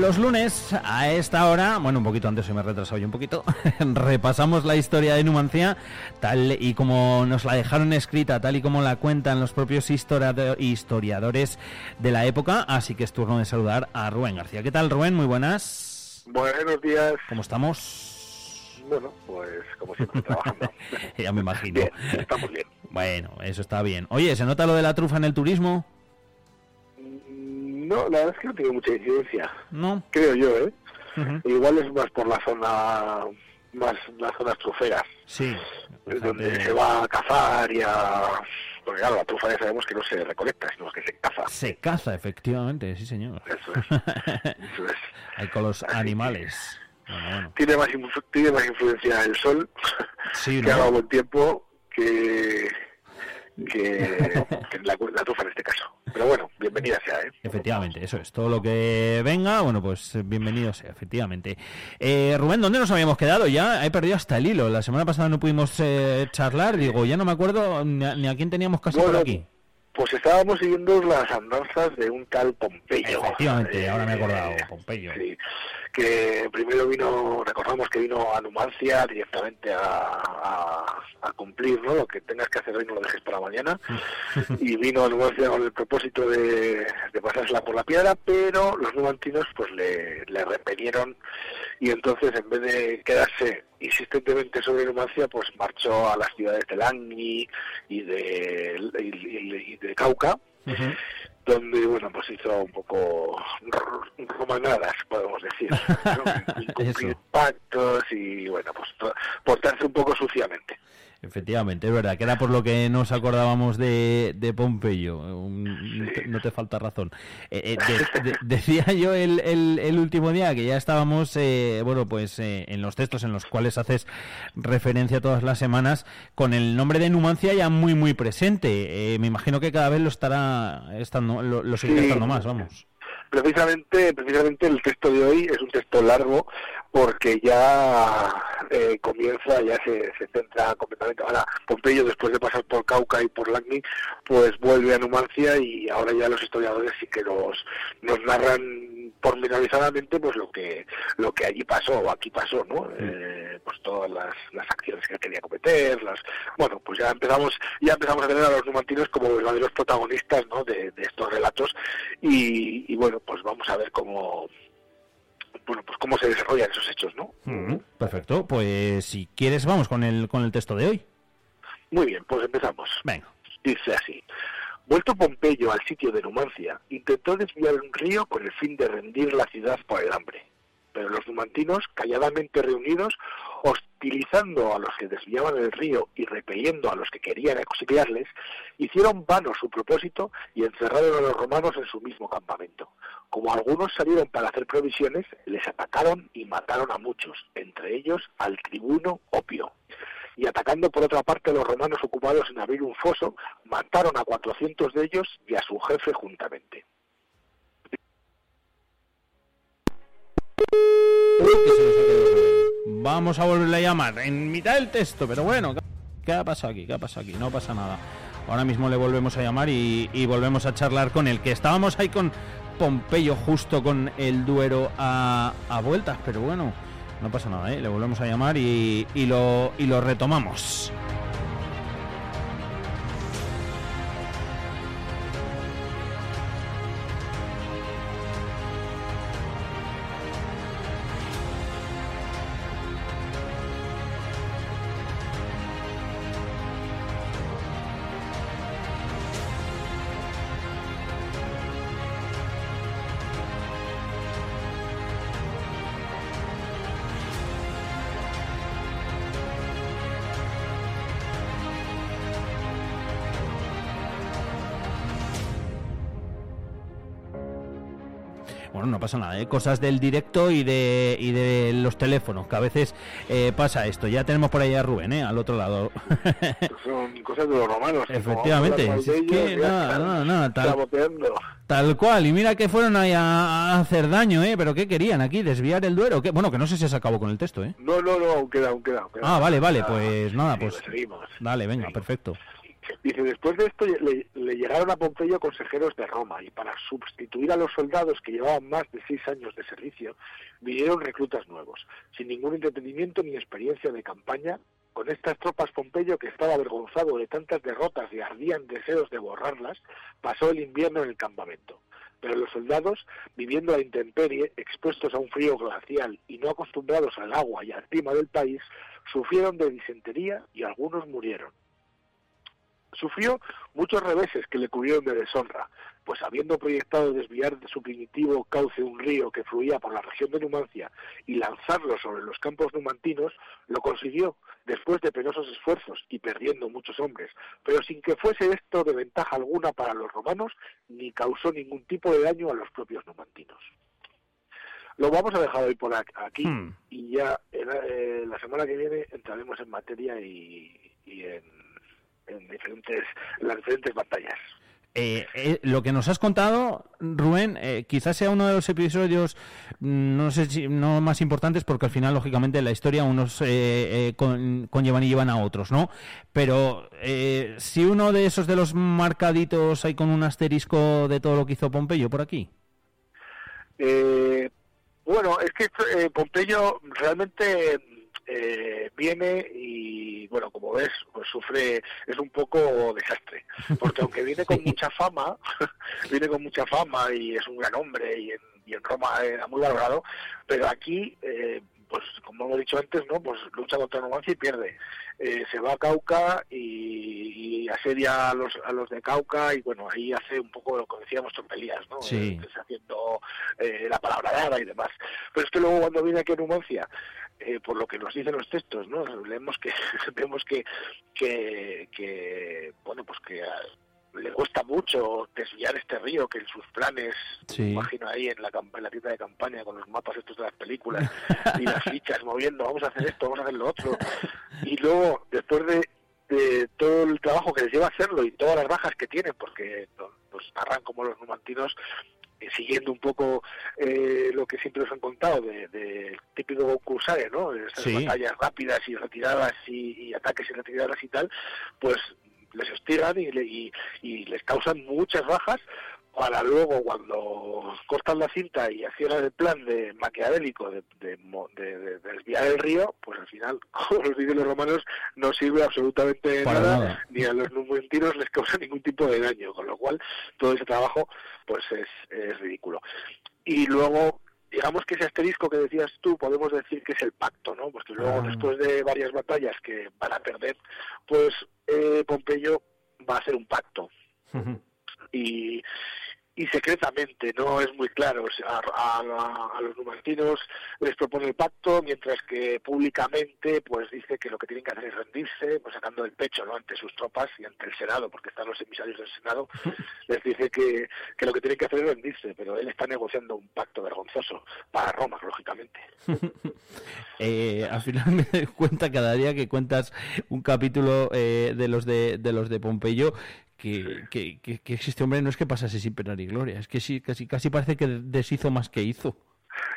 Los lunes a esta hora, bueno, un poquito antes se me he retrasado yo un poquito, repasamos la historia de Numancia tal y como nos la dejaron escrita, tal y como la cuentan los propios historiadores de la época, así que es turno de saludar a Rubén García. ¿Qué tal, Rubén? Muy buenas. Buenos días. ¿Cómo estamos? Bueno, pues como siempre trabajando. ya me imagino. estamos bien. Bueno, eso está bien. Oye, ¿se nota lo de la trufa en el turismo? No, la verdad es que no tiene mucha incidencia. No. Creo yo, ¿eh? Igual es más por la zona, más las zonas truferas. Sí. Donde se va a cazar y a... Porque claro, la trufa ya sabemos que no se recolecta, sino que se caza. Se caza, efectivamente, sí señor. Eso es. Eso es. Hay con los animales. Tiene, más tiene más influencia el sol, sí, que haga buen tiempo, que que, la, la, trufa en este caso. Pero bueno, bienvenida sea, ¿eh? Efectivamente, eso es. Todo lo que venga, bueno, pues bienvenido sea, efectivamente. Eh, Rubén, ¿dónde nos habíamos quedado? Ya he perdido hasta el hilo. La semana pasada no pudimos eh, charlar, digo, ya no me acuerdo ni a, quién teníamos casi por aquí. Pues estábamos siguiendo las andanzas de un tal Pompeyo. Efectivamente, ahora me he acordado, Pompeyo. Sí, que primero vino, recordamos que vino a Numancia directamente a, a, cumplir, ¿no? Lo que tengas que hacer hoy no lo dejes para mañana. y vino a Numancia con el propósito de, de pasársela por la piedra, pero los numantinos pues le, le repelieron y entonces en vez de quedarse insistentemente sobre Numancia, pues marchó a las ciudades de Langui y de, y, de Cauca, donde, bueno, pues hizo un poco romanadas, podemos decir, cumplir pactos y, bueno, pues portarse un poco suciamente. Efectivamente, es verdad, que era por lo que nos acordábamos de, de Pompeyo. No te falta razón. Eh, eh, decía yo el, el, último día que ya estábamos, eh, bueno, pues en los textos en los cuales haces referencia todas las semanas, con el nombre de Numancia ya muy, muy presente. me imagino que cada vez lo estará estando, lo, lo sigue estando más, vamos precisamente precisamente el texto de hoy es un texto largo porque ya eh, comienza, ya se, se, centra completamente. Ahora, Pompeyo, después de pasar por Cauca y por Lagni, pues vuelve a Numancia y ahora ya los historiadores sí que nos, nos narran pormenorizadamente pues lo que lo que allí pasó o aquí pasó, ¿no? Eh, pues todas las, las acciones que quería cometer, las bueno, pues ya empezamos ya empezamos a tener a los numantinos como verdaderos protagonistas, ¿no? De, de estos relatos y, y bueno, pues vamos a ver cómo bueno, pues cómo se desarrollan esos hechos, ¿no? perfecto, pues si quieres vamos con el, con el texto de hoy. Muy bien, pues empezamos. Venga. Dice así. Vuelto Pompeyo al sitio de Numancia, intentó desviar un río con el fin de rendir la ciudad por el hambre. Pero los numantinos, calladamente reunidos, hostilizando a los que desviaban el río y repeliendo a los que querían auxiliarles, hicieron vano su propósito y encerraron a los romanos en su mismo campamento. Como algunos salieron para hacer provisiones, les atacaron y mataron a muchos, entre ellos al tribuno Opio. Y atacando por otra parte a los romanos ocupados en abrir un foso, mataron a 400 de ellos y a su jefe juntamente. Vamos a volverle a llamar en mitad del texto, pero bueno, ¿qué ha pasado aquí? ¿Qué ha pasado aquí? No pasa nada. Ahora mismo le volvemos a llamar y, volvemos a charlar con él, que estábamos ahí con Pompeyo justo con el Duero a, vueltas, pero bueno, no pasa nada, ¿eh? le volvemos a llamar y, lo, y lo retomamos. Bueno, no pasa nada, ¿eh? cosas del directo y de, y de los teléfonos, que a veces eh, pasa esto. Ya tenemos por ahí a Rubén, ¿eh? al otro lado. Son cosas de los romanos. Efectivamente, nada, nada, tal, cual. Y mira que fueron ahí a, hacer daño, ¿eh? Pero ¿qué querían aquí? ¿Desviar el duero? ¿Qué? Bueno, que no sé si se acabó con el texto, ¿eh? No, no, no, aún queda, aún queda. Ah, vale, vale, pues nada, pues... Dale, venga, perfecto. Dice, después de esto le, llegaron a Pompeyo consejeros de Roma y para sustituir a los soldados que llevaban más de seis años de servicio, vinieron reclutas nuevos, sin ningún entretenimiento ni experiencia de campaña. Con estas tropas Pompeyo, que estaba avergonzado de tantas derrotas y ardían deseos de borrarlas, pasó el invierno en el campamento. Pero los soldados, viviendo a la intemperie, expuestos a un frío glacial y no acostumbrados al agua y al clima del país, sufrieron de disentería y algunos murieron. Sufrió muchos reveses que le cubrieron de deshonra, pues habiendo proyectado desviar de su primitivo cauce un río que fluía por la región de Numancia y lanzarlo sobre los campos numantinos, lo consiguió después de penosos esfuerzos y perdiendo muchos hombres, pero sin que fuese esto de ventaja alguna para los romanos ni causó ningún tipo de daño a los propios numantinos. Lo vamos a dejar hoy por aquí hmm. y ya eh, la semana que viene entraremos en materia y en en diferentes, las diferentes batallas. Eh, eh, lo que nos has contado, Rubén, eh, quizás sea uno de los episodios, mm, no sé si no más importantes, porque al final, lógicamente, la historia unos conllevan y llevan a otros, ¿no? Pero si uno de esos de los marcaditos hay con un asterisco de todo lo que hizo Pompeyo por aquí. bueno, es que Pompeyo realmente viene y bueno, como ves, pues sufre, es un poco desastre, porque aunque viene con mucha fama, viene con mucha fama y es un gran hombre y en, y en Roma era muy valorado, pero aquí, eh, pues como hemos dicho antes, ¿no? Pues lucha contra Numancia y pierde. Eh, se va a Cauca y, asedia a los, a los de Cauca y bueno, ahí hace un poco lo que decíamos trompelías, ¿no? Sí. Eh, haciendo la palabra dada y demás. Pero es que luego cuando viene aquí a Numancia eh, por lo que nos dicen los textos, ¿no? Leemos que vemos que, que, bueno, pues que le cuesta mucho desviar este río que en sus planes, imagino ahí en la, en la tienda de campaña con los mapas estos de las películas y las fichas moviendo, vamos a hacer esto, vamos a hacer lo otro. Y luego, después de, de todo el trabajo que les lleva a hahacerlo y todas las bajas que tienen, porque pues narran como los numantinos eh, siguiendo un poco eh, lo que siempre nos han contado del de típico concursare, ¿no? Esas batallas rápidas y retiradas y, ataques y retiradas y tal, pues les hostigan y, y les causan muchas bajas para luego cuando cortan la cinta y hacían el plan de maquiavélico de, desviar el río, pues al final, como los dicen los romanos, no sirve absolutamente nada, ni a los numentinos les causa ningún tipo de daño, con lo cual todo ese trabajo pues es, es ridículo. Y luego digamos que ese asterisco que decías tú, podemos decir que es el pacto, ¿no? Porque luego, ah. después de varias batallas que van a perder, pues eh, Pompeyo va a hacer un pacto. y, y secretamente, no es muy claro. a, los numantinos les propone el pacto, mientras que públicamente pues dice que lo que tienen que hacer es rendirse, pues sacando el pecho ¿no? ante sus tropas y ante el Senado, porque están los emisarios del Senado, les dice que, que lo que tienen que hacer es rendirse, pero él está negociando un pacto vergonzoso para Roma, lógicamente. eh, al final me doy cuenta cada día que cuentas un capítulo eh, de los de, de los de Pompeyo que, que, que, que, este hombre no es que pasase sin pena ni gloria, es que sí, casi, casi parece que deshizo más que hizo.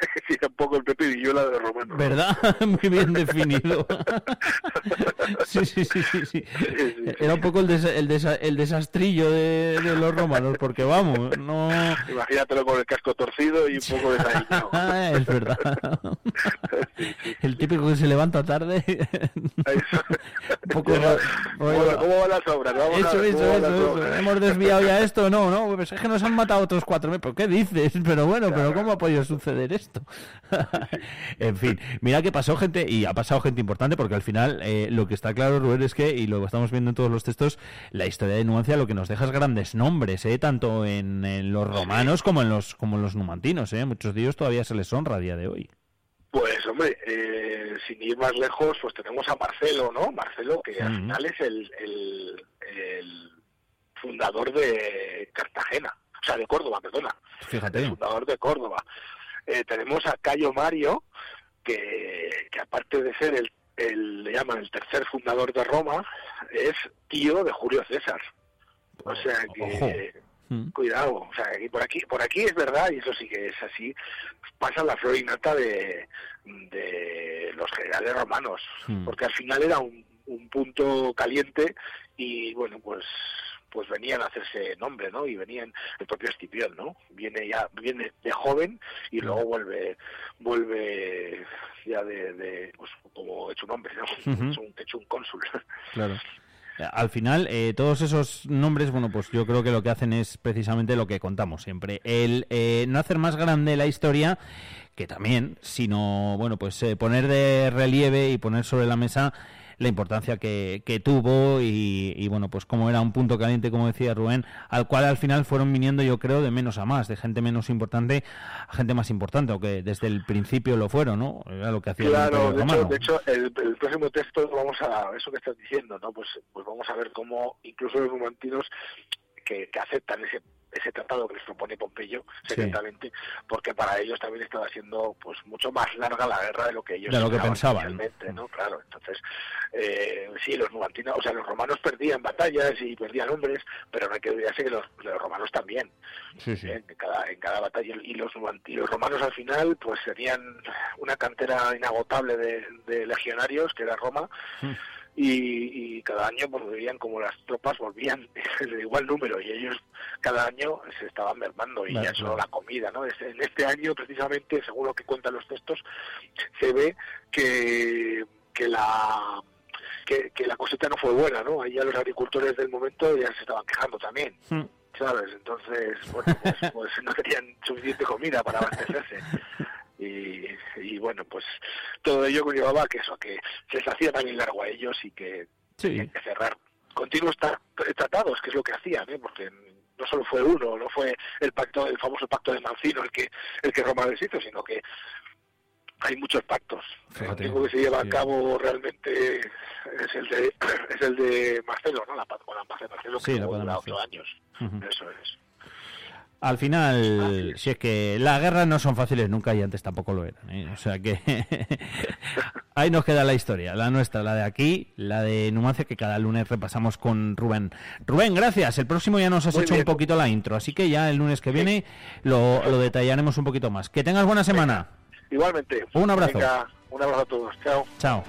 sí, tampoco el Pepe Villola de Romano. ¿Verdad? Muy bien definido. sí, sí, sí, sí, Era un poco el, el, el desastrillo de, de, los romanos, porque vamos, no... Imagínatelo con el casco torcido y un poco de ah, es verdad. el típico que se levanta tarde. un poco... Bueno, ¿cómo van las obras? eso, eso, eso, Hemos desviado ya esto, no, no, pues es que nos han matado otros cuatro. ¿Pero qué dices? Pero bueno, pero ¿cómo ha podido suceder esto? en fin, mira que pasó gente, y ha pasado gente importante, porque al final eh, lo que está claro, Rubén, es que, y lo estamos viendo en todos los textos, la historia de Nuancia lo que nos deja es grandes nombres, eh, tanto en, los romanos como en los, como en los numantinos. Eh. Muchos de ellos todavía se les honra a día de hoy. Pues hombre, eh, sin ir más lejos, pues tenemos a Marcelo, ¿no? Marcelo, que al final es el, el fundador de Cartagena. O sea, de Córdoba, perdona. Fíjate. El fundador de Córdoba. Eh, tenemos a Cayo Mario, que, que aparte de ser el, el, le llaman el tercer fundador de Roma, es tío de Julio César. O sea que mm. cuidado, o sea que por aquí, por aquí es verdad y eso sí que es así. Pasa la flor innata de, de los generales romanos, mm. porque al final era un, un punto caliente y bueno pues pues venían a hacerse nombre, ¿no? Y venían el propio Escipión, ¿no? Viene ya viene de joven y luego vuelve vuelve ya de, pues como hecho un hombre, ¿no? hecho, un, cónsul. Claro. Al final, eh, todos esos nombres, bueno, pues yo creo que lo que hacen es precisamente lo que contamos siempre. El eh, no hacer más grande la historia, que también, sino, bueno, pues eh, poner de relieve y poner sobre la mesa la importancia que, que tuvo y, bueno, pues como era un punto caliente, como decía Rubén, al cual al final fueron viniendo, yo creo, de menos a más, de gente menos importante a gente más importante, o que desde el principio lo fueron, ¿no? Era lo que hacía claro, el de hecho, de hecho el, próximo texto vamos a, eso que estás diciendo, ¿no? Pues, pues vamos a ver cómo incluso los romantinos que, que aceptan ese ese tratado que les propone Pompeyo secretamente, porque para ellos también estaba siendo pues mucho más larga la guerra de lo que ellos de lo que pensaban ¿no? Claro, entonces eh, sí, los numantinos, o sea, los romanos perdían batallas y perdían hombres, pero no hay que olvidarse que los, romanos también, sí, sí. En, cada, en cada batalla y los, los romanos al final pues serían una cantera inagotable de, legionarios que era Roma. Mm y, cada año pues veían como las tropas volvían de igual número y ellos cada año se estaban mermando y ya solo la comida, ¿no? En este año precisamente, según lo que cuentan los textos, se ve que, que la que, la cosecha no fue buena, ¿no? Ahí ya los agricultores del momento ya se estaban quejando también. Hmm. ¿Sabes? Entonces, bueno, pues, pues no tenían suficiente comida para abastecerse. y, bueno, pues todo ello llevaba que eso, que se les hacía también largo a ellos y que tenían que cerrar continuos tratados, que es lo que hacían, ¿eh? porque no solo fue uno, no fue el pacto, el famoso pacto de Mancino el que el que Roma deshizo, sino que hay muchos pactos. el único que se lleva a cabo realmente es el de es el de Marcelo, ¿no? La paz con la paz de Marcelo que dura ocho años. Eso es. Al final, si es que las guerras no son fáciles nunca y antes tampoco lo eran. ¿eh? O sea que ahí nos queda la historia, la nuestra, la de aquí, la de Numancia, que cada lunes repasamos con Rubén. Rubén, gracias. El próximo ya nos has hecho un poquito la intro, así que ya el lunes que viene lo, detallaremos un poquito más. Que tengas buena semana. Igualmente. Un abrazo. un abrazo a todos. Chao. Chao.